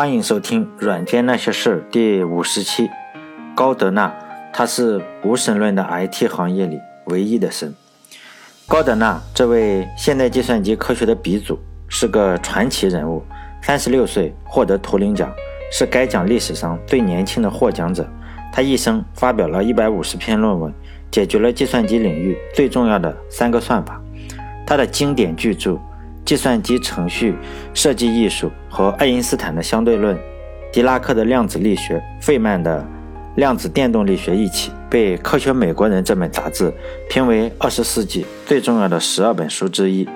欢迎收听《软件那些事》第五十期。高德纳，他是无神论的 IT 行业里唯一的神。高德纳这位现代计算机科学的鼻祖，是个传奇人物。三十六岁获得图灵奖，是该奖历史上最年轻的获奖者。他一生发表了一百五十篇论文，解决了计算机领域最重要的三个算法。他的经典巨著。计算机程序设计艺术和爱因斯坦的相对论、狄拉克的量子力学、费曼的量子电动力学一起，被《科学美国人》这本杂志评为二十世纪最重要的十二本书之一。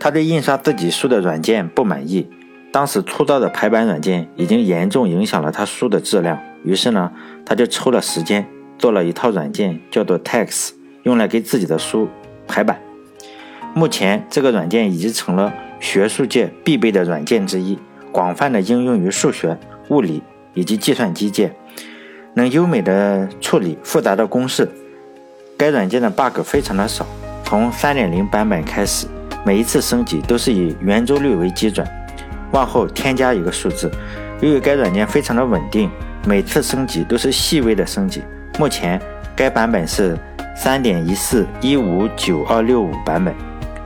他对印刷自己书的软件不满意，当时粗糙的排版软件已经严重影响了他书的质量。于是呢，他就抽了时间做了一套软件，叫做 Tex，用来给自己的书排版。目前，这个软件已经成了学术界必备的软件之一，广泛的应用于数学、物理以及计算机界，能优美的处理复杂的公式。该软件的 bug 非常的少，从3.0版本开始，每一次升级都是以圆周率为基准，往后添加一个数字。由于该软件非常的稳定，每次升级都是细微的升级。目前，该版本是3.14.159265版本。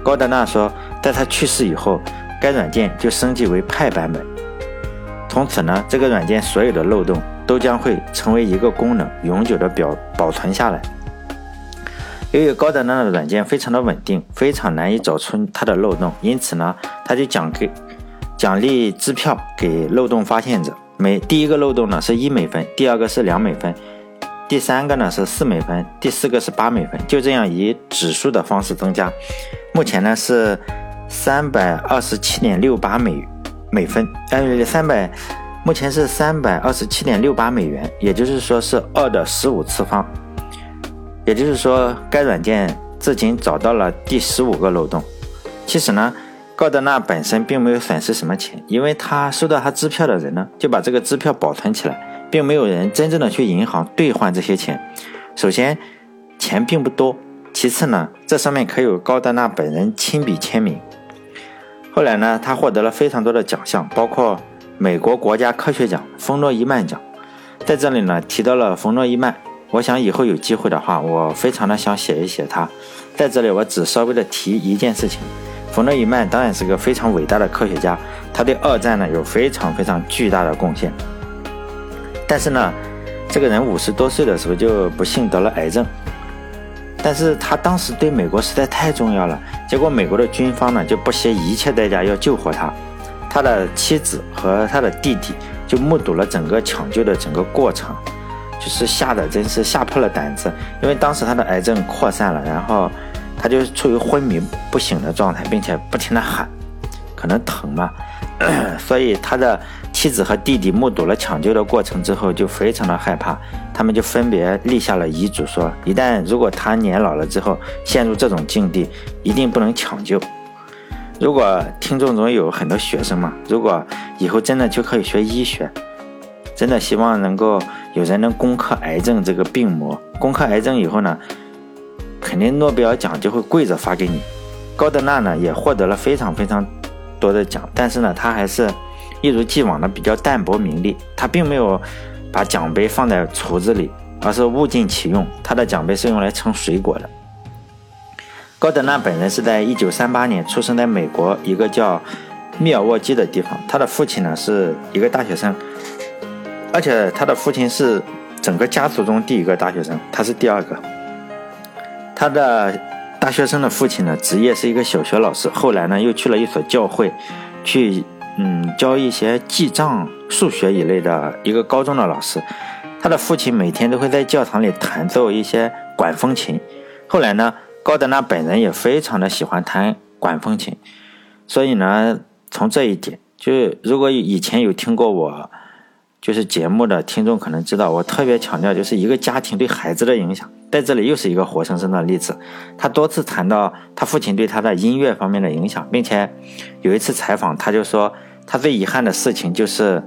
高德纳说，在他去世以后，该软件就升级为派版本。从此呢，这个软件所有的漏洞都将会成为一个功能，永久的表保存下来。由于高德纳的软件非常的稳定，非常难以找出它的漏洞，因此呢，他就奖给奖励支票给漏洞发现者。每第一个漏洞呢是一美分，第二个是两美分，第三个呢是四美分，第四个是八美分，就这样以指数的方式增加。目前呢是三百二十七点六八美美分，呃，三百，目前是三百二十七点六八美元，也就是说是二的十五次方。也就是说，该软件至今找到了第十五个漏洞。其实呢，高德纳本身并没有损失什么钱，因为他收到他支票的人呢，就把这个支票保存起来，并没有人真正的去银行兑换这些钱。首先，钱并不多。其次呢，这上面可有高德纳本人亲笔签名。后来呢，他获得了非常多的奖项，包括美国国家科学奖、冯诺依曼奖。在这里呢，提到了冯诺依曼，我想以后有机会的话，我非常的想写一写他。在这里，我只稍微的提一件事情：冯诺依曼当然是个非常伟大的科学家，他对二战呢有非常非常巨大的贡献。但是呢，这个人五十多岁的时候就不幸得了癌症。但是他当时对美国实在太重要了，结果美国的军方呢就不惜一切代价要救活他，他的妻子和他的弟弟就目睹了整个抢救的整个过程，就是吓得真是吓破了胆子，因为当时他的癌症扩散了，然后他就处于昏迷不醒的状态，并且不停的喊，可能疼嘛，所以他的。妻子和弟弟目睹了抢救的过程之后，就非常的害怕，他们就分别立下了遗嘱，说一旦如果他年老了之后陷入这种境地，一定不能抢救。如果听众中有很多学生嘛，如果以后真的就可以学医学，真的希望能够有人能攻克癌症这个病魔。攻克癌症以后呢，肯定诺贝尔奖就会跪着发给你。高德纳呢也获得了非常非常多的奖，但是呢他还是。一如既往的比较淡泊名利，他并没有把奖杯放在橱子里，而是物尽其用。他的奖杯是用来盛水果的。高德纳本人是在一九三八年出生在美国一个叫密尔沃基的地方，他的父亲呢是一个大学生，而且他的父亲是整个家族中第一个大学生，他是第二个。他的大学生的父亲呢职业是一个小学老师，后来呢又去了一所教会去。嗯，教一些记账、数学一类的一个高中的老师，他的父亲每天都会在教堂里弹奏一些管风琴。后来呢，高德纳本人也非常的喜欢弹管风琴，所以呢，从这一点，就如果以前有听过我。就是节目的听众可能知道，我特别强调就是一个家庭对孩子的影响，在这里又是一个活生生的例子。他多次谈到他父亲对他的音乐方面的影响，并且有一次采访，他就说他最遗憾的事情就是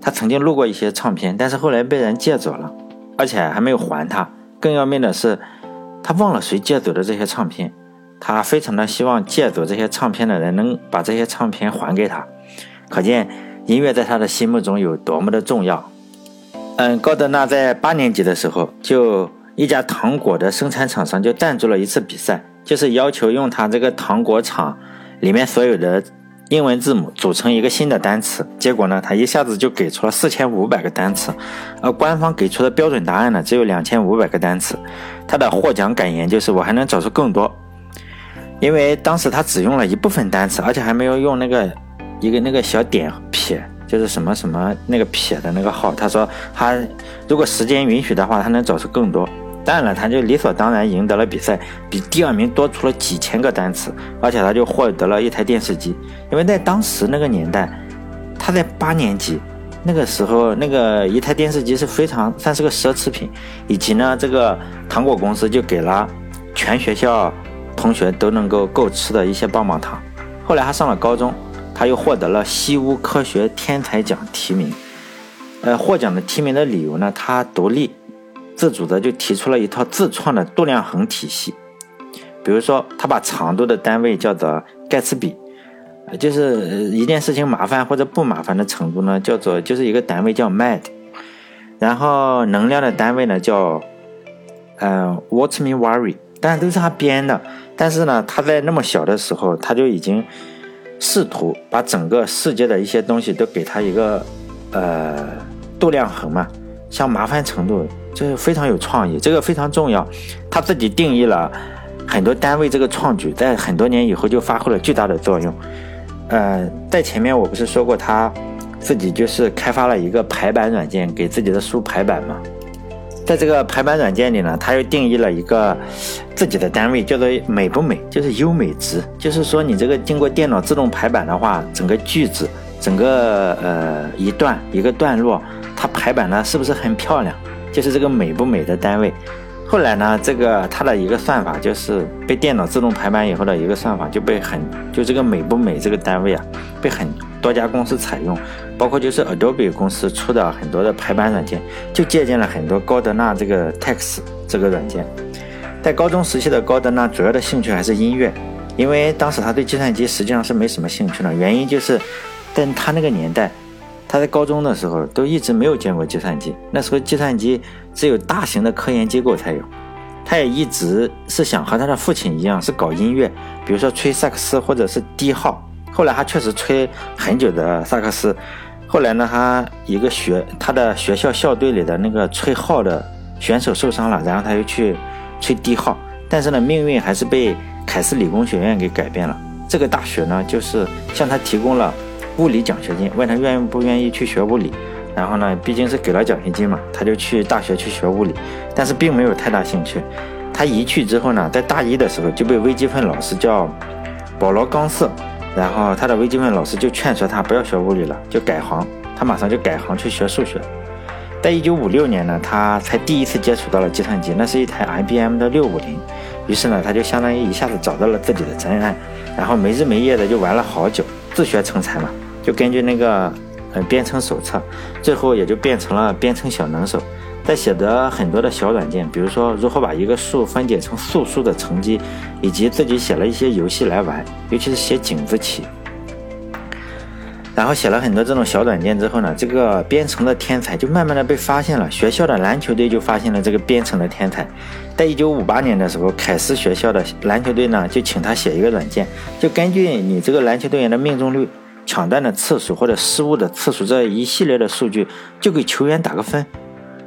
他曾经录过一些唱片，但是后来被人借走了，而且还没有还他。更要命的是，他忘了谁借走的这些唱片，他非常的希望借走这些唱片的人能把这些唱片还给他。可见。音乐在他的心目中有多么的重要。嗯，高德纳在八年级的时候，就一家糖果的生产厂商就赞助了一次比赛，就是要求用他这个糖果厂里面所有的英文字母组成一个新的单词。结果呢，他一下子就给出了四千五百个单词，而官方给出的标准答案呢，只有两千五百个单词。他的获奖感言就是：“我还能找出更多。”因为当时他只用了一部分单词，而且还没有用那个一个那个小点撇，就是什么什么那个撇的那个号。他说他如果时间允许的话，他能找出更多。当然了，他就理所当然赢得了比赛，比第二名多出了几千个单词，而且他就获得了一台电视机。因为在当时那个年代，他在八年级那个时候，那个一台电视机是非常算是个奢侈品，以及呢，这个糖果公司就给了全学校。同学都能够够吃的一些棒棒糖。后来他上了高中，他又获得了西屋科学天才奖提名。呃，获奖的提名的理由呢，他独立自主的就提出了一套自创的度量衡体系。比如说，他把长度的单位叫做盖茨比，就是一件事情麻烦或者不麻烦的程度呢，叫做就是一个单位叫 mad。然后能量的单位呢叫呃 what me worry。但都是他编的，但是呢，他在那么小的时候，他就已经试图把整个世界的一些东西都给他一个呃度量衡嘛，像麻烦程度，这个非常有创意，这个非常重要。他自己定义了很多单位，这个创举在很多年以后就发挥了巨大的作用。呃，在前面我不是说过，他自己就是开发了一个排版软件，给自己的书排版嘛。在这个排版软件里呢，它又定义了一个自己的单位，叫做美不美，就是优美值。就是说，你这个经过电脑自动排版的话，整个句子、整个呃一段一个段落，它排版呢是不是很漂亮？就是这个美不美的单位。后来呢，这个它的一个算法就是被电脑自动排版以后的一个算法就被很就这个美不美这个单位啊，被很多家公司采用。包括就是 Adobe 公司出的很多的排版软件，就借鉴了很多高德纳这个 Text 这个软件。在高中时期的高德纳主要的兴趣还是音乐，因为当时他对计算机实际上是没什么兴趣的。原因就是，在他那个年代，他在高中的时候都一直没有见过计算机。那时候计算机只有大型的科研机构才有。他也一直是想和他的父亲一样是搞音乐，比如说吹萨克斯或者是低号。后来他确实吹很久的萨克斯。后来呢，他一个学他的学校校队里的那个吹号的选手受伤了，然后他又去吹低号，但是呢，命运还是被凯斯理工学院给改变了。这个大学呢，就是向他提供了物理奖学金，问他愿不愿意去学物理。然后呢，毕竟是给了奖学金嘛，他就去大学去学物理，但是并没有太大兴趣。他一去之后呢，在大一的时候就被微积分老师叫保罗·冈瑟。然后他的微积分老师就劝说他不要学物理了，就改行。他马上就改行去学数学。在一九五六年呢，他才第一次接触到了计算机，那是一台 IBM 的六五零。于是呢，他就相当于一下子找到了自己的真爱，然后没日没夜的就玩了好久，自学成才嘛，就根据那个呃编程手册，最后也就变成了编程小能手。在写的很多的小软件，比如说如何把一个数分解成素数的乘积，以及自己写了一些游戏来玩，尤其是写井字棋。然后写了很多这种小软件之后呢，这个编程的天才就慢慢的被发现了。学校的篮球队就发现了这个编程的天才。在一九五八年的时候，凯斯学校的篮球队呢就请他写一个软件，就根据你这个篮球队员的命中率、抢断的次数或者失误的次数这一系列的数据，就给球员打个分。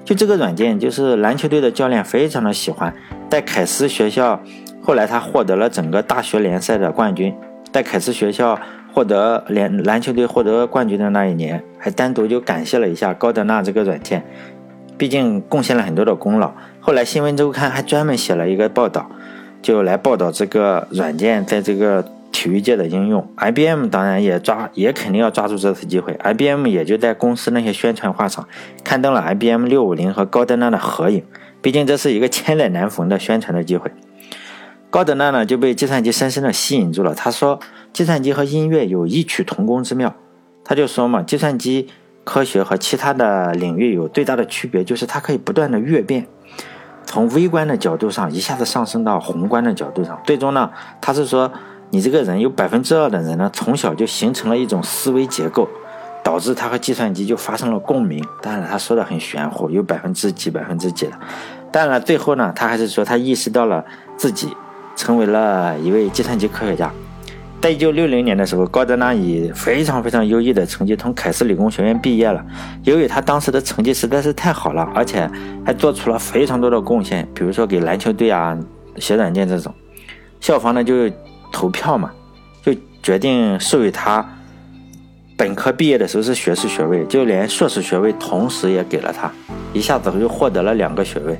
就这个软件，就是篮球队的教练非常的喜欢。在凯斯学校，后来他获得了整个大学联赛的冠军。在凯斯学校获得联篮球队获得冠军的那一年，还单独就感谢了一下高德纳这个软件，毕竟贡献了很多的功劳。后来新闻周刊还专门写了一个报道，就来报道这个软件在这个。体育界的应用，IBM 当然也抓，也肯定要抓住这次机会。IBM 也就在公司那些宣传画上刊登了 IBM 六五零和高德纳的合影，毕竟这是一个千载难逢的宣传的机会。高德纳呢就被计算机深深的吸引住了。他说，计算机和音乐有异曲同工之妙。他就说嘛，计算机科学和其他的领域有最大的区别，就是它可以不断的跃变，从微观的角度上一下子上升到宏观的角度上。最终呢，他是说。你这个人有百分之二的人呢，从小就形成了一种思维结构，导致他和计算机就发生了共鸣。当然，他说的很玄乎，有百分之几、百分之几的。当然，最后呢，他还是说他意识到了自己成为了一位计算机科学家。在一九六零年的时候，高德纳以非常非常优异的成绩从凯斯理工学院毕业了。由于他当时的成绩实在是太好了，而且还做出了非常多的贡献，比如说给篮球队啊写软件这种，校方呢就投票嘛，就决定授予他本科毕业的时候是学士学位，就连硕士学位同时也给了他，一下子就获得了两个学位。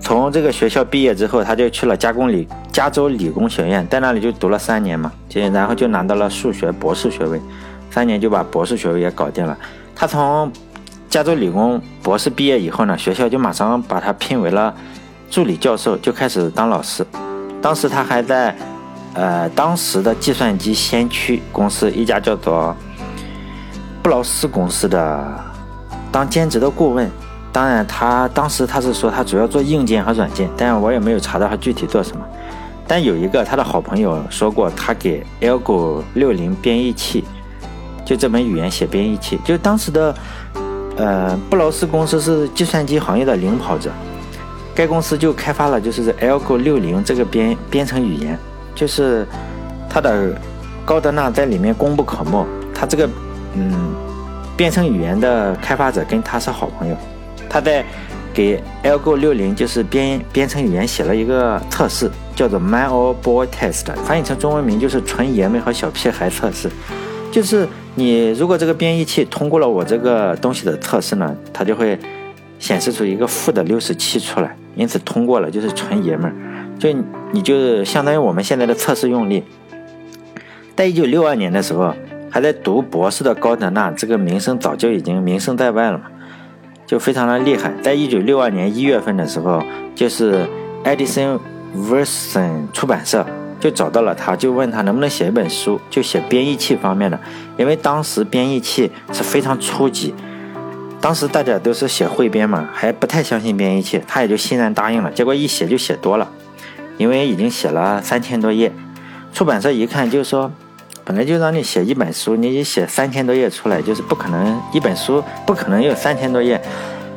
从这个学校毕业之后，他就去了加工理加州理工学院，在那里就读了三年嘛，就然后就拿到了数学博士学位，三年就把博士学位也搞定了。他从加州理工博士毕业以后呢，学校就马上把他聘为了助理教授，就开始当老师。当时他还在呃当时的计算机先驱公司一家叫做布劳斯公司的当兼职的顾问。当然，他当时他是说他主要做硬件和软件，但我也没有查到他具体做什么。但有一个他的好朋友说过，他给 Algo 六零编译器，就这门语言写编译器。就当时的，呃，布劳斯公司是计算机行业的领跑者，该公司就开发了就是 Algo 六零这个编编程语言，就是它的高德纳在里面功不可没。他这个嗯，编程语言的开发者跟他是好朋友。他在给 Algo 六零就是编编程语言写了一个测试，叫做 Man or Boy Test，翻译成中文名就是纯爷们和小屁孩测试。就是你如果这个编译器通过了我这个东西的测试呢，它就会显示出一个负的六十七出来，因此通过了就是纯爷们儿。就你就是相当于我们现在的测试用力。在一九六二年的时候，还在读博士的高德纳，这个名声早就已经名声在外了嘛。就非常的厉害，在一九六二年一月份的时候，就是 Edison Verson 出版社就找到了他，就问他能不能写一本书，就写编译器方面的，因为当时编译器是非常初级，当时大家都是写汇编嘛，还不太相信编译器，他也就欣然答应了。结果一写就写多了，因为已经写了三千多页，出版社一看就说。本来就让你写一本书，你写三千多页出来，就是不可能。一本书不可能有三千多页，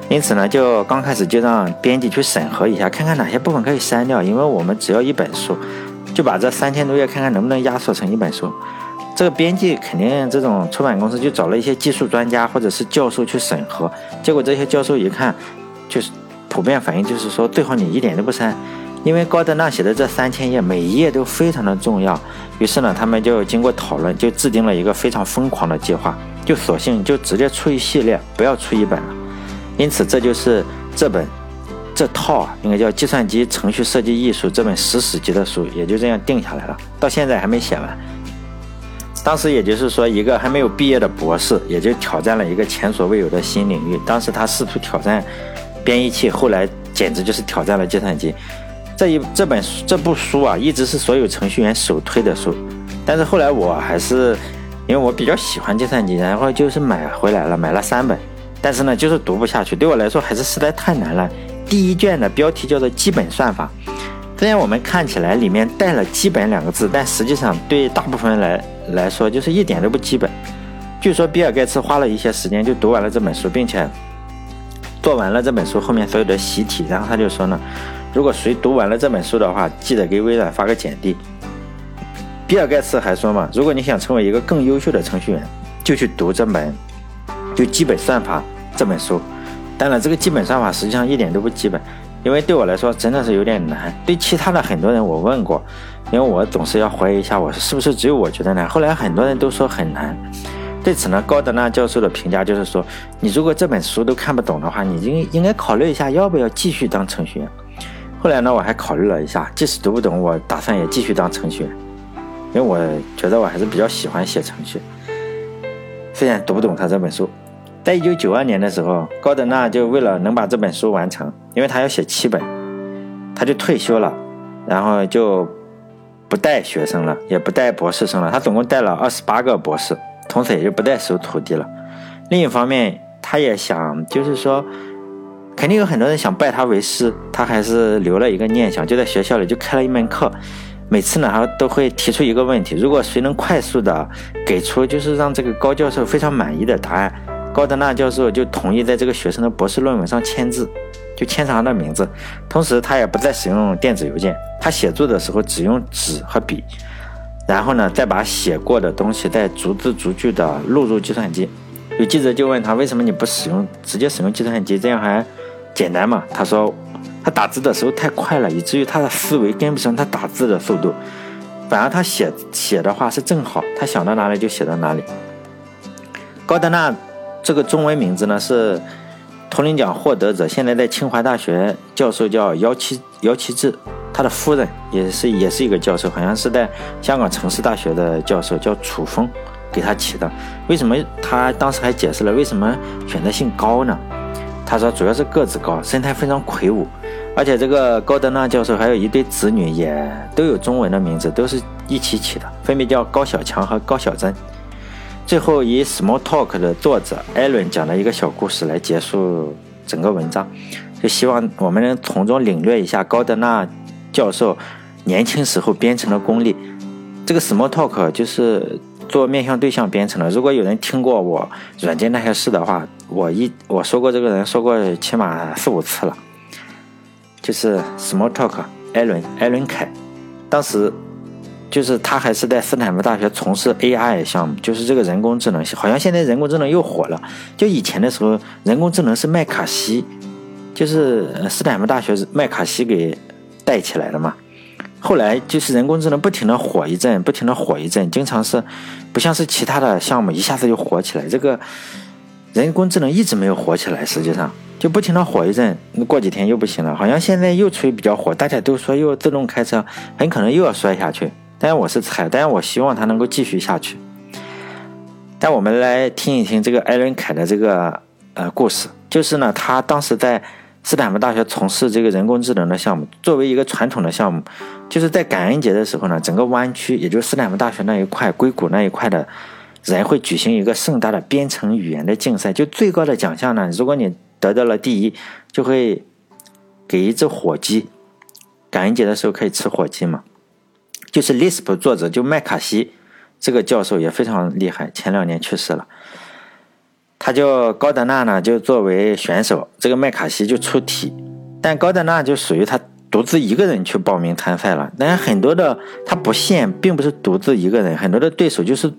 因此呢，就刚开始就让编辑去审核一下，看看哪些部分可以删掉。因为我们只要一本书，就把这三千多页看看能不能压缩成一本书。这个编辑肯定，这种出版公司就找了一些技术专家或者是教授去审核。结果这些教授一看，就是普遍反应就是说，最好你一点都不删。因为高德纳写的这三千页，每一页都非常的重要，于是呢，他们就经过讨论，就制定了一个非常疯狂的计划，就索性就直接出一系列，不要出一本了。因此，这就是这本这套啊，应该叫《计算机程序设计艺术》这本史史级的书，也就这样定下来了。到现在还没写完。当时也就是说，一个还没有毕业的博士，也就挑战了一个前所未有的新领域。当时他试图挑战编译器，后来简直就是挑战了计算机。这一这本书这部书啊，一直是所有程序员首推的书，但是后来我还是因为我比较喜欢计算机，然后就是买回来了，买了三本，但是呢，就是读不下去，对我来说还是实在太难了。第一卷的标题叫做《基本算法》，虽然我们看起来里面带了“基本”两个字，但实际上对大部分人来来说就是一点都不基本。据说比尔盖茨花了一些时间就读完了这本书，并且做完了这本书后面所有的习题，然后他就说呢。如果谁读完了这本书的话，记得给微软发个简历。比尔盖茨还说嘛，如果你想成为一个更优秀的程序员，就去读这本《就基本算法》这本书。当然，这个基本算法实际上一点都不基本，因为对我来说真的是有点难。对其他的很多人我问过，因为我总是要怀疑一下，我是不是只有我觉得难。后来很多人都说很难。对此呢，高德纳教授的评价就是说，你如果这本书都看不懂的话，你应应该考虑一下要不要继续当程序员。后来呢，我还考虑了一下，即使读不懂，我打算也继续当程序员，因为我觉得我还是比较喜欢写程序。虽然读不懂他这本书，在一九九二年的时候，高德纳就为了能把这本书完成，因为他要写七本，他就退休了，然后就不带学生了，也不带博士生了，他总共带了二十八个博士，从此也就不带收徒弟了。另一方面，他也想，就是说。肯定有很多人想拜他为师，他还是留了一个念想，就在学校里就开了一门课，每次呢，他都会提出一个问题：如果谁能快速的给出就是让这个高教授非常满意的答案，高德纳教授就同意在这个学生的博士论文上签字，就签上他的名字。同时，他也不再使用电子邮件，他写作的时候只用纸和笔，然后呢，再把写过的东西再逐字逐句的录入计算机。有记者就问他：为什么你不使用直接使用计算机？这样还简单嘛？他说。他打字的时候太快了，以至于他的思维跟不上他打字的速度，反而他写写的话是正好，他想到哪里就写到哪里。高德纳这个中文名字呢是图灵奖获得者，现在在清华大学教授叫姚其姚其志，他的夫人也是也是一个教授，好像是在香港城市大学的教授，叫楚风给他起的。为什么他当时还解释了为什么选择姓高呢？他说主要是个子高，身材非常魁梧。而且这个高德纳教授还有一对子女，也都有中文的名字，都是一起起的，分别叫高小强和高小珍。最后以 Small Talk 的作者艾伦讲的一个小故事来结束整个文章，就希望我们能从中领略一下高德纳教授年轻时候编程的功力。这个 Small Talk 就是做面向对象编程的。如果有人听过我软件那些事的话，我一我说过这个人说过起码四五次了。就是 Smalltalk，艾伦艾伦凯，当时就是他还是在斯坦福大学从事 AI 项目，就是这个人工智能，好像现在人工智能又火了。就以前的时候，人工智能是麦卡锡，就是斯坦福大学麦卡锡给带起来的嘛。后来就是人工智能不停的火一阵，不停的火一阵，经常是不像是其他的项目一下子就火起来，这个人工智能一直没有火起来，实际上。就不停的火一阵，过几天又不行了，好像现在又处于比较火，大家都说又自动开车，很可能又要摔下去。但我是猜，但我希望它能够继续下去。但我们来听一听这个艾伦凯的这个呃故事，就是呢，他当时在斯坦福大学从事这个人工智能的项目，作为一个传统的项目，就是在感恩节的时候呢，整个湾区，也就是斯坦福大学那一块、硅谷那一块的人会举行一个盛大的编程语言的竞赛，就最高的奖项呢，如果你得到了第一，就会给一只火鸡。感恩节的时候可以吃火鸡嘛？就是 Lisp 作者就麦卡锡这个教授也非常厉害，前两年去世了。他叫高德纳呢，就作为选手，这个麦卡锡就出题，但高德纳就属于他独自一个人去报名参赛了。但是很多的他不限，并不是独自一个人，很多的对手就是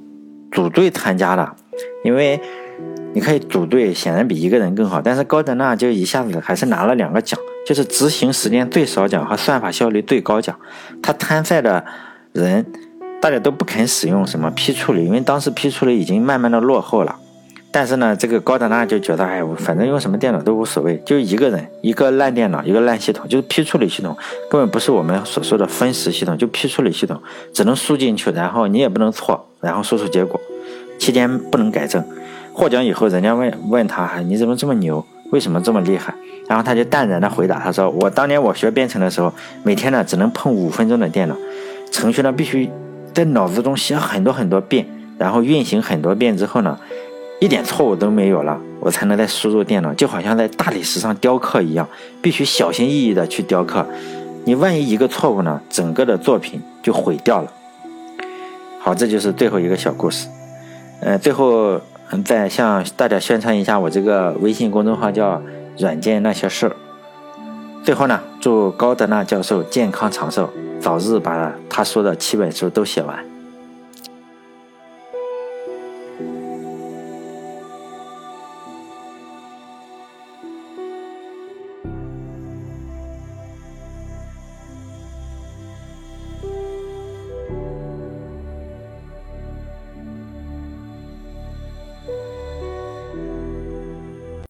组队参加的，因为。你可以组队，显然比一个人更好。但是高德纳就一下子还是拿了两个奖，就是执行时间最少奖和算法效率最高奖。他参赛的人，大家都不肯使用什么批处理，因为当时批处理已经慢慢的落后了。但是呢，这个高德纳就觉得，哎，我反正用什么电脑都无所谓，就一个人一个烂电脑，一个烂系统，就是批处理系统，根本不是我们所说的分时系统，就批处理系统，只能输进去，然后你也不能错，然后输出结果，期间不能改正。获奖以后，人家问问他，你怎么这么牛？为什么这么厉害？然后他就淡然的回答，他说：“我当年我学编程的时候，每天呢只能碰五分钟的电脑，程序呢必须在脑子中写很多很多遍，然后运行很多遍之后呢，一点错误都没有了，我才能再输入电脑，就好像在大理石上雕刻一样，必须小心翼翼的去雕刻。你万一一个错误呢，整个的作品就毁掉了。”好，这就是最后一个小故事。呃，最后。再向大家宣传一下，我这个微信公众号叫“软件那些事儿”。最后呢，祝高德纳教授健康长寿，早日把他说的七本书都写完。